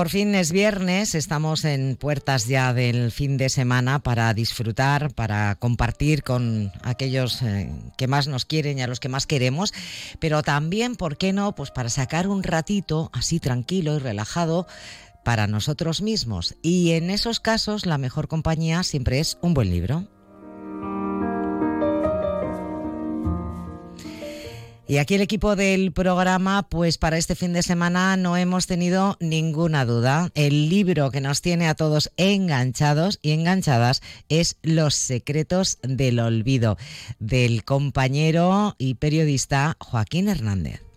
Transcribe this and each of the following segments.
Por fin es viernes, estamos en puertas ya del fin de semana para disfrutar, para compartir con aquellos eh, que más nos quieren y a los que más queremos, pero también, ¿por qué no? Pues para sacar un ratito así tranquilo y relajado para nosotros mismos. Y en esos casos la mejor compañía siempre es un buen libro. Y aquí el equipo del programa, pues para este fin de semana no hemos tenido ninguna duda. El libro que nos tiene a todos enganchados y enganchadas es Los secretos del olvido, del compañero y periodista Joaquín Hernández.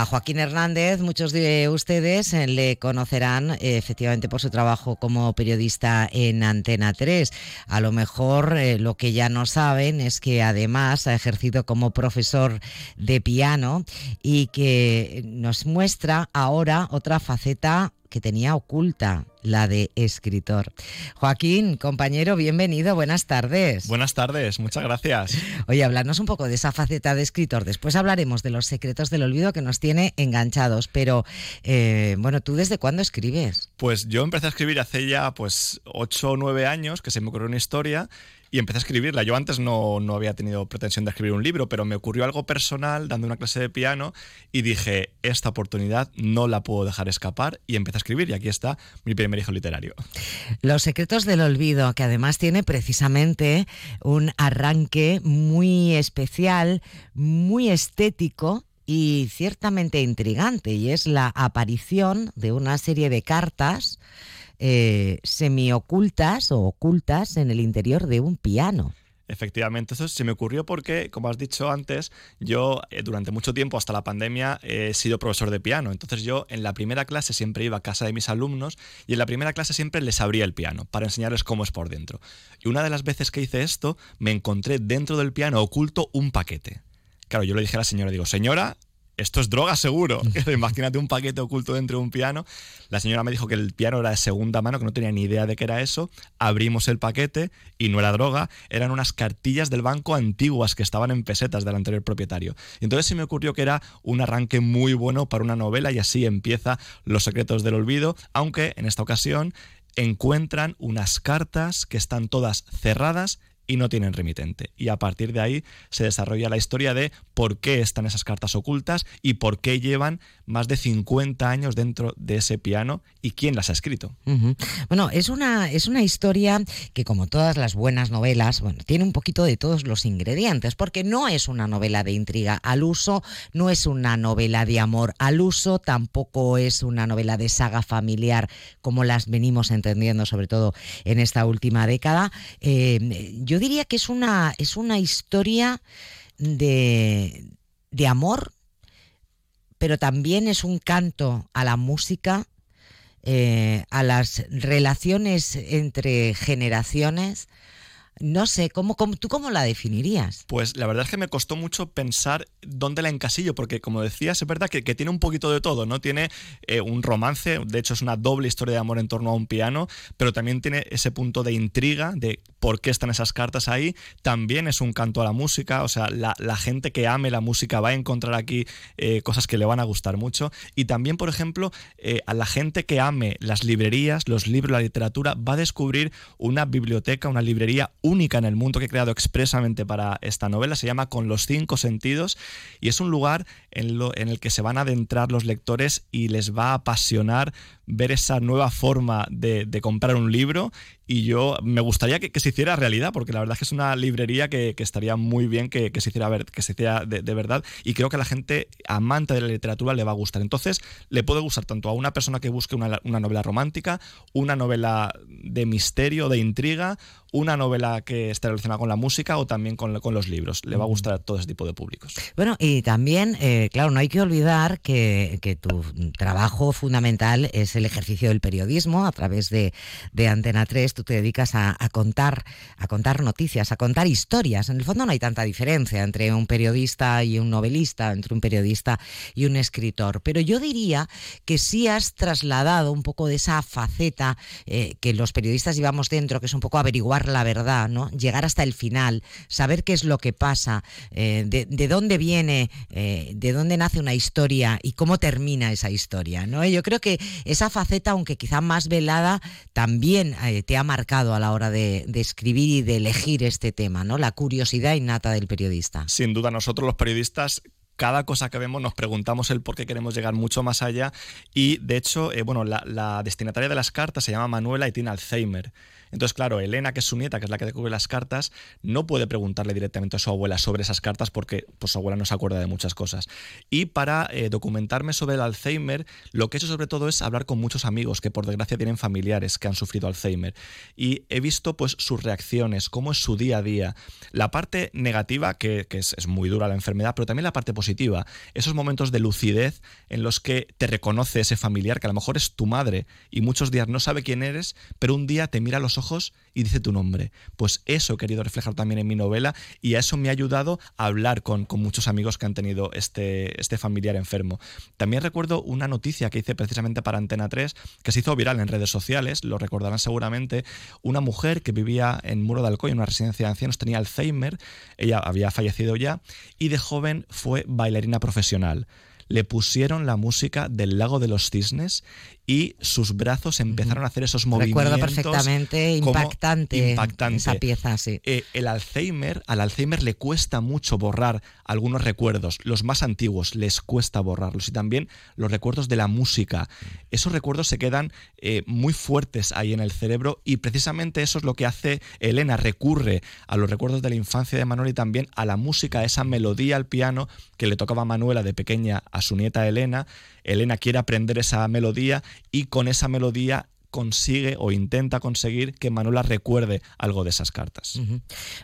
A Joaquín Hernández, muchos de ustedes eh, le conocerán eh, efectivamente por su trabajo como periodista en Antena 3. A lo mejor eh, lo que ya no saben es que además ha ejercido como profesor de piano y que nos muestra ahora otra faceta que tenía oculta, la de escritor. Joaquín, compañero, bienvenido, buenas tardes. Buenas tardes, muchas gracias. Oye, hablarnos un poco de esa faceta de escritor. Después hablaremos de los secretos del olvido que nos tiene enganchados. Pero, eh, bueno, ¿tú desde cuándo escribes? Pues yo empecé a escribir hace ya pues 8 o 9 años, que se me ocurrió una historia y empecé a escribirla. Yo antes no, no, había tenido pretensión de escribir un libro, pero me ocurrió algo personal dando una clase de piano y dije, esta oportunidad no la puedo dejar escapar y empecé a escribir y aquí está mi primer literario. Los secretos del olvido, que además tiene precisamente un arranque muy especial, muy estético y ciertamente intrigante, y es la aparición de una serie de cartas eh, semiocultas o ocultas en el interior de un piano. Efectivamente, eso se me ocurrió porque, como has dicho antes, yo eh, durante mucho tiempo, hasta la pandemia, he sido profesor de piano. Entonces yo en la primera clase siempre iba a casa de mis alumnos y en la primera clase siempre les abría el piano para enseñarles cómo es por dentro. Y una de las veces que hice esto, me encontré dentro del piano oculto un paquete. Claro, yo le dije a la señora, digo, señora, esto es droga seguro. Imagínate un paquete oculto dentro de un piano. La señora me dijo que el piano era de segunda mano, que no tenía ni idea de qué era eso. Abrimos el paquete y no era droga, eran unas cartillas del banco antiguas que estaban en pesetas del anterior propietario. Y entonces se me ocurrió que era un arranque muy bueno para una novela y así empieza Los secretos del olvido, aunque en esta ocasión encuentran unas cartas que están todas cerradas y no tienen remitente. Y a partir de ahí se desarrolla la historia de por qué están esas cartas ocultas y por qué llevan más de 50 años dentro de ese piano y quién las ha escrito. Bueno, es una, es una historia que como todas las buenas novelas, bueno, tiene un poquito de todos los ingredientes, porque no es una novela de intriga al uso, no es una novela de amor al uso, tampoco es una novela de saga familiar como las venimos entendiendo, sobre todo en esta última década. Eh, yo diría que es una, es una historia de, de amor, pero también es un canto a la música, eh, a las relaciones entre generaciones, no sé, ¿cómo, ¿tú cómo la definirías? Pues la verdad es que me costó mucho pensar dónde la encasillo, porque como decías, es verdad que, tiene un poquito de todo, ¿no? Tiene eh, un romance, de hecho es una doble historia de amor en torno a un piano, pero también tiene ese punto de intriga, de por qué están esas cartas ahí, también es un canto a la música, o sea, la, gente que ame la música va a encontrar aquí eh, cosas que le van a gustar mucho, y también, por ejemplo, eh, a la gente que ame las librerías, los libros, la literatura, va a descubrir una biblioteca, una librería única en el mundo que he creado expresamente para esta novela. Se llama Con los cinco sentidos y es un lugar en, el que se van a adentrar los lectores y les va a apasionar ver esa nueva forma de, comprar un libro y yo me gustaría que, se hiciera realidad porque la verdad es que es una librería que, estaría muy bien que, se hiciera, que se hiciera de, verdad y creo que a la gente amante de la literatura le va a gustar. Entonces le puede gustar tanto a una persona que busque una novela romántica, una novela de misterio, de intriga una novela que esté relacionada con la música o también con, los libros. Le va a gustar a todo ese tipo de públicos. Bueno, y también, eh, claro, no hay que olvidar que, tu trabajo fundamental es el ejercicio del periodismo a través de, Antena 3. Tú te dedicas a, contar, a contar noticias, a contar historias. En el fondo no hay tanta diferencia entre un periodista y un novelista, entre un periodista y un escritor. Pero yo diría que sí has trasladado un poco de esa faceta eh, que los periodistas llevamos dentro, que es un poco averiguar la verdad, ¿no? Llegar hasta el final, saber qué es lo que pasa, eh, de, dónde viene, eh, de dónde nace una historia y cómo termina esa historia, ¿no? yo creo que esa faceta, aunque quizá más velada, también te ha marcado a la hora de, escribir y de elegir este tema, ¿no? La curiosidad innata del periodista. Sin duda, nosotros los periodistas cada cosa que vemos nos preguntamos el por qué queremos llegar mucho más allá y de hecho, eh, bueno, la, la, destinataria de las cartas se llama Manuela y tiene Alzheimer. Entonces, claro, Elena, que es su nieta, que es la que descubre las cartas, no puede preguntarle directamente a su abuela sobre esas cartas porque pues, su abuela no se acuerda de muchas cosas. Y para eh, documentarme sobre el Alzheimer, lo que he hecho sobre todo es hablar con muchos amigos que por desgracia tienen familiares que han sufrido Alzheimer. Y he visto pues sus reacciones, cómo es su día a día. La parte negativa, que, es, muy dura la enfermedad, pero también la parte positiva. Esos momentos de lucidez en los que te reconoce ese familiar, que a lo mejor es tu madre y muchos días no sabe quién eres, pero un día te mira a los ojos y dice tu nombre. Pues eso he querido reflejar también en mi novela y a eso me ha ayudado a hablar con, muchos amigos que han tenido este, este familiar enfermo. También recuerdo una noticia que hice precisamente para Antena 3 que se hizo viral en redes sociales, lo recordarán seguramente, una mujer que vivía en Muro de Alcoy, en una residencia de ancianos, tenía Alzheimer, ella había fallecido ya y de joven fue bailarina profesional le pusieron la música del lago de los cisnes y sus brazos empezaron a hacer esos movimientos. Recuerdo perfectamente, impactante, impactante. esa pieza, sí. Eh, el Alzheimer, al Alzheimer le cuesta mucho borrar algunos recuerdos, los más antiguos les cuesta borrarlos y también los recuerdos de la música. Esos recuerdos se quedan eh, muy fuertes ahí en el cerebro y precisamente eso es lo que hace Elena, recurre a los recuerdos de la infancia de Manuel y también a la música, a esa melodía al piano que le tocaba a Manuela de pequeña a su nieta Elena. Elena quiere aprender esa melodía y con esa melodía consigue o intenta conseguir que Manuela recuerde algo de esas cartas.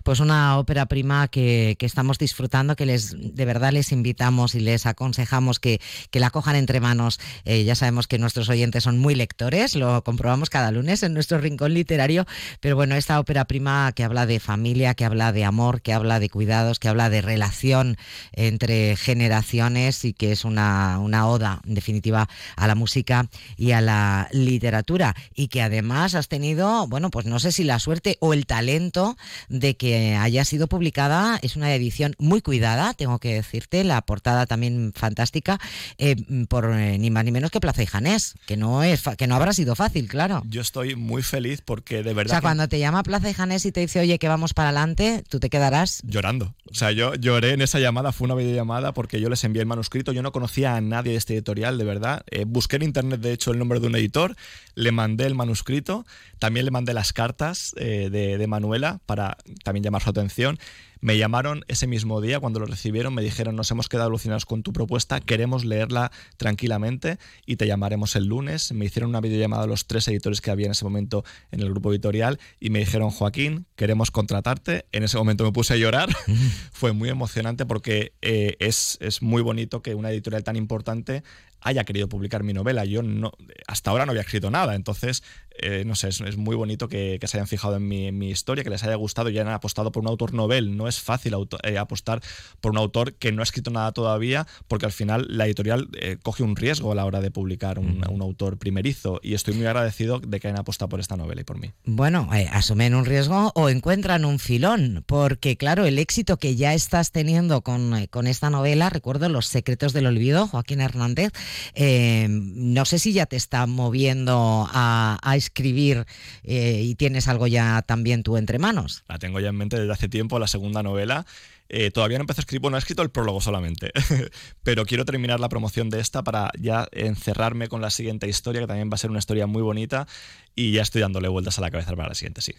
Pues una ópera prima que, estamos disfrutando, que les de verdad les invitamos y les aconsejamos que, que la cojan entre manos. Eh, ya sabemos que nuestros oyentes son muy lectores, lo comprobamos cada lunes en nuestro rincón literario, pero bueno, esta ópera prima que habla de familia, que habla de amor, que habla de cuidados, que habla de relación entre generaciones y que es una, una oda, en definitiva, a la música y a la literatura y que además has tenido, bueno, pues no sé si la suerte o el talento de que haya sido publicada. Es una edición muy cuidada, tengo que decirte, la portada también fantástica, eh, por eh, ni más ni menos que Plaza y Janés, que no, es que no habrá sido fácil, claro. Yo estoy muy feliz porque de verdad... O sea, cuando te llama Plaza y Janés y te dice, oye, que vamos para adelante, tú te quedarás... Llorando. O sea, yo lloré en esa llamada, fue una videollamada porque yo les envié el manuscrito, yo no conocía a nadie de este editorial, de verdad. Eh, busqué en internet, de hecho, el nombre de un editor, le mandé el manuscrito, también le mandé las cartas eh, de, Manuela para también llamar su atención me llamaron ese mismo día, cuando lo recibieron, me dijeron, nos hemos quedado alucinados con tu propuesta, queremos leerla tranquilamente y te llamaremos el lunes. Me hicieron una videollamada a los tres editores que había en ese momento en el grupo editorial y me dijeron, Joaquín, queremos contratarte. En ese momento me puse a llorar. Fue muy emocionante porque eh, es, es muy bonito que una editorial tan importante haya querido publicar mi novela. Yo no, hasta ahora no había escrito nada, entonces, eh, no sé, es, muy bonito que, se hayan fijado en mi, en mi, historia, que les haya gustado y hayan apostado por un autor novel. No es fácil eh, apostar por un autor que no ha escrito nada todavía, porque al final la editorial eh, coge un riesgo a la hora de publicar un, autor primerizo. Y estoy muy agradecido de que hayan apostado por esta novela y por mí. Bueno, eh, asumen un riesgo o encuentran un filón, porque claro, el éxito que ya estás teniendo con, con esta novela, recuerdo Los secretos del olvido, Joaquín Hernández, no sé si ya te está moviendo a, a escribir y tienes algo ya también tú entre manos. La tengo ya en mente desde hace tiempo, la segunda novela. Eh, todavía no empecé a escribir, bueno, he escrito el prólogo solamente, pero quiero terminar la promoción de esta para ya encerrarme con la siguiente historia, que también va a ser una historia muy bonita y ya estoy dándole vueltas a la cabeza para la siguiente, sí.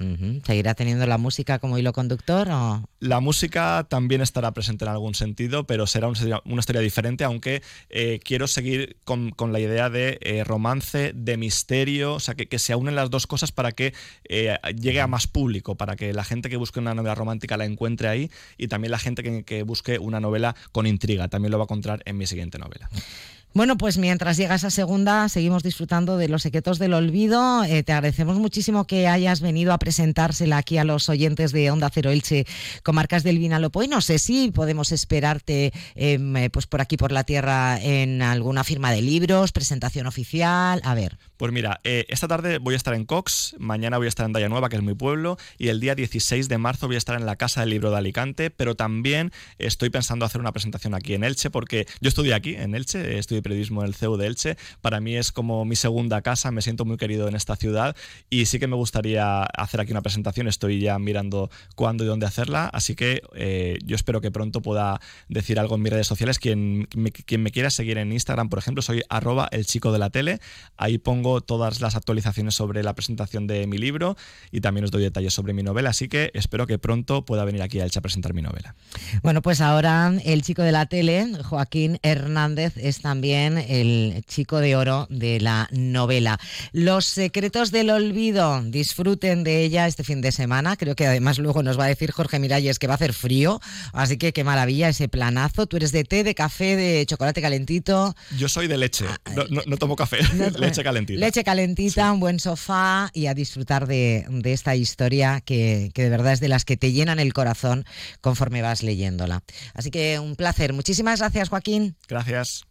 ¿Seguirá teniendo la música como hilo conductor o...? La música también estará presente en algún sentido, pero será una historia, diferente, aunque eh, quiero seguir con, la idea de eh, romance, de misterio, o sea, que, que, se unen las dos cosas para que llegue a más público, para que la gente que busque una novela romántica la encuentre ahí y también la gente que, que busque una novela con intriga, también lo va a encontrar en mi siguiente novela. Bueno, pues mientras llega esa segunda, seguimos disfrutando de los secretos del olvido. Eh, te agradecemos muchísimo que hayas venido a presentársela aquí a los oyentes de Onda Cero Elche, comarcas del Vinalopó. Y no sé si podemos esperarte em, eh, pues por aquí, por la tierra, en alguna firma de libros, presentación oficial. A ver. Pues mira, eh, esta tarde voy a estar en Cox, mañana voy a estar en Daya Nueva, que es mi pueblo, y el día 16 de marzo voy a estar en la Casa del Libro de Alicante, pero también estoy pensando hacer una presentación aquí en Elche, porque yo estudié aquí, en Elche, estudié periodismo en el CEU de Elche. Para mí es como mi segunda casa, me siento muy querido en esta ciudad y sí que me gustaría hacer aquí una presentación. Estoy ya mirando cuándo y dónde hacerla, así que eh, yo espero que pronto pueda decir algo en mis redes sociales. Quien me, quien me quiera seguir en Instagram, por ejemplo, soy arroba el chico de la tele. Ahí pongo todas las actualizaciones sobre la presentación de mi libro y también os doy detalles sobre mi novela, así que espero que pronto pueda venir aquí a Elche a presentar mi novela. Bueno, pues ahora el chico de la tele, Joaquín Hernández, es también el chico de oro de la novela. Los secretos del olvido, disfruten de ella este fin de semana. Creo que además luego nos va a decir Jorge Miralles que va a hacer frío, así que qué maravilla ese planazo. Tú eres de té, de café, de chocolate calentito. Yo soy de leche, ah, no, tomo café, leche calentita. Leche calentita, un buen sofá y a disfrutar de, esta historia que, que de verdad es de las que te llenan el corazón conforme vas leyéndola. Así que un placer. Muchísimas gracias, Joaquín. Gracias.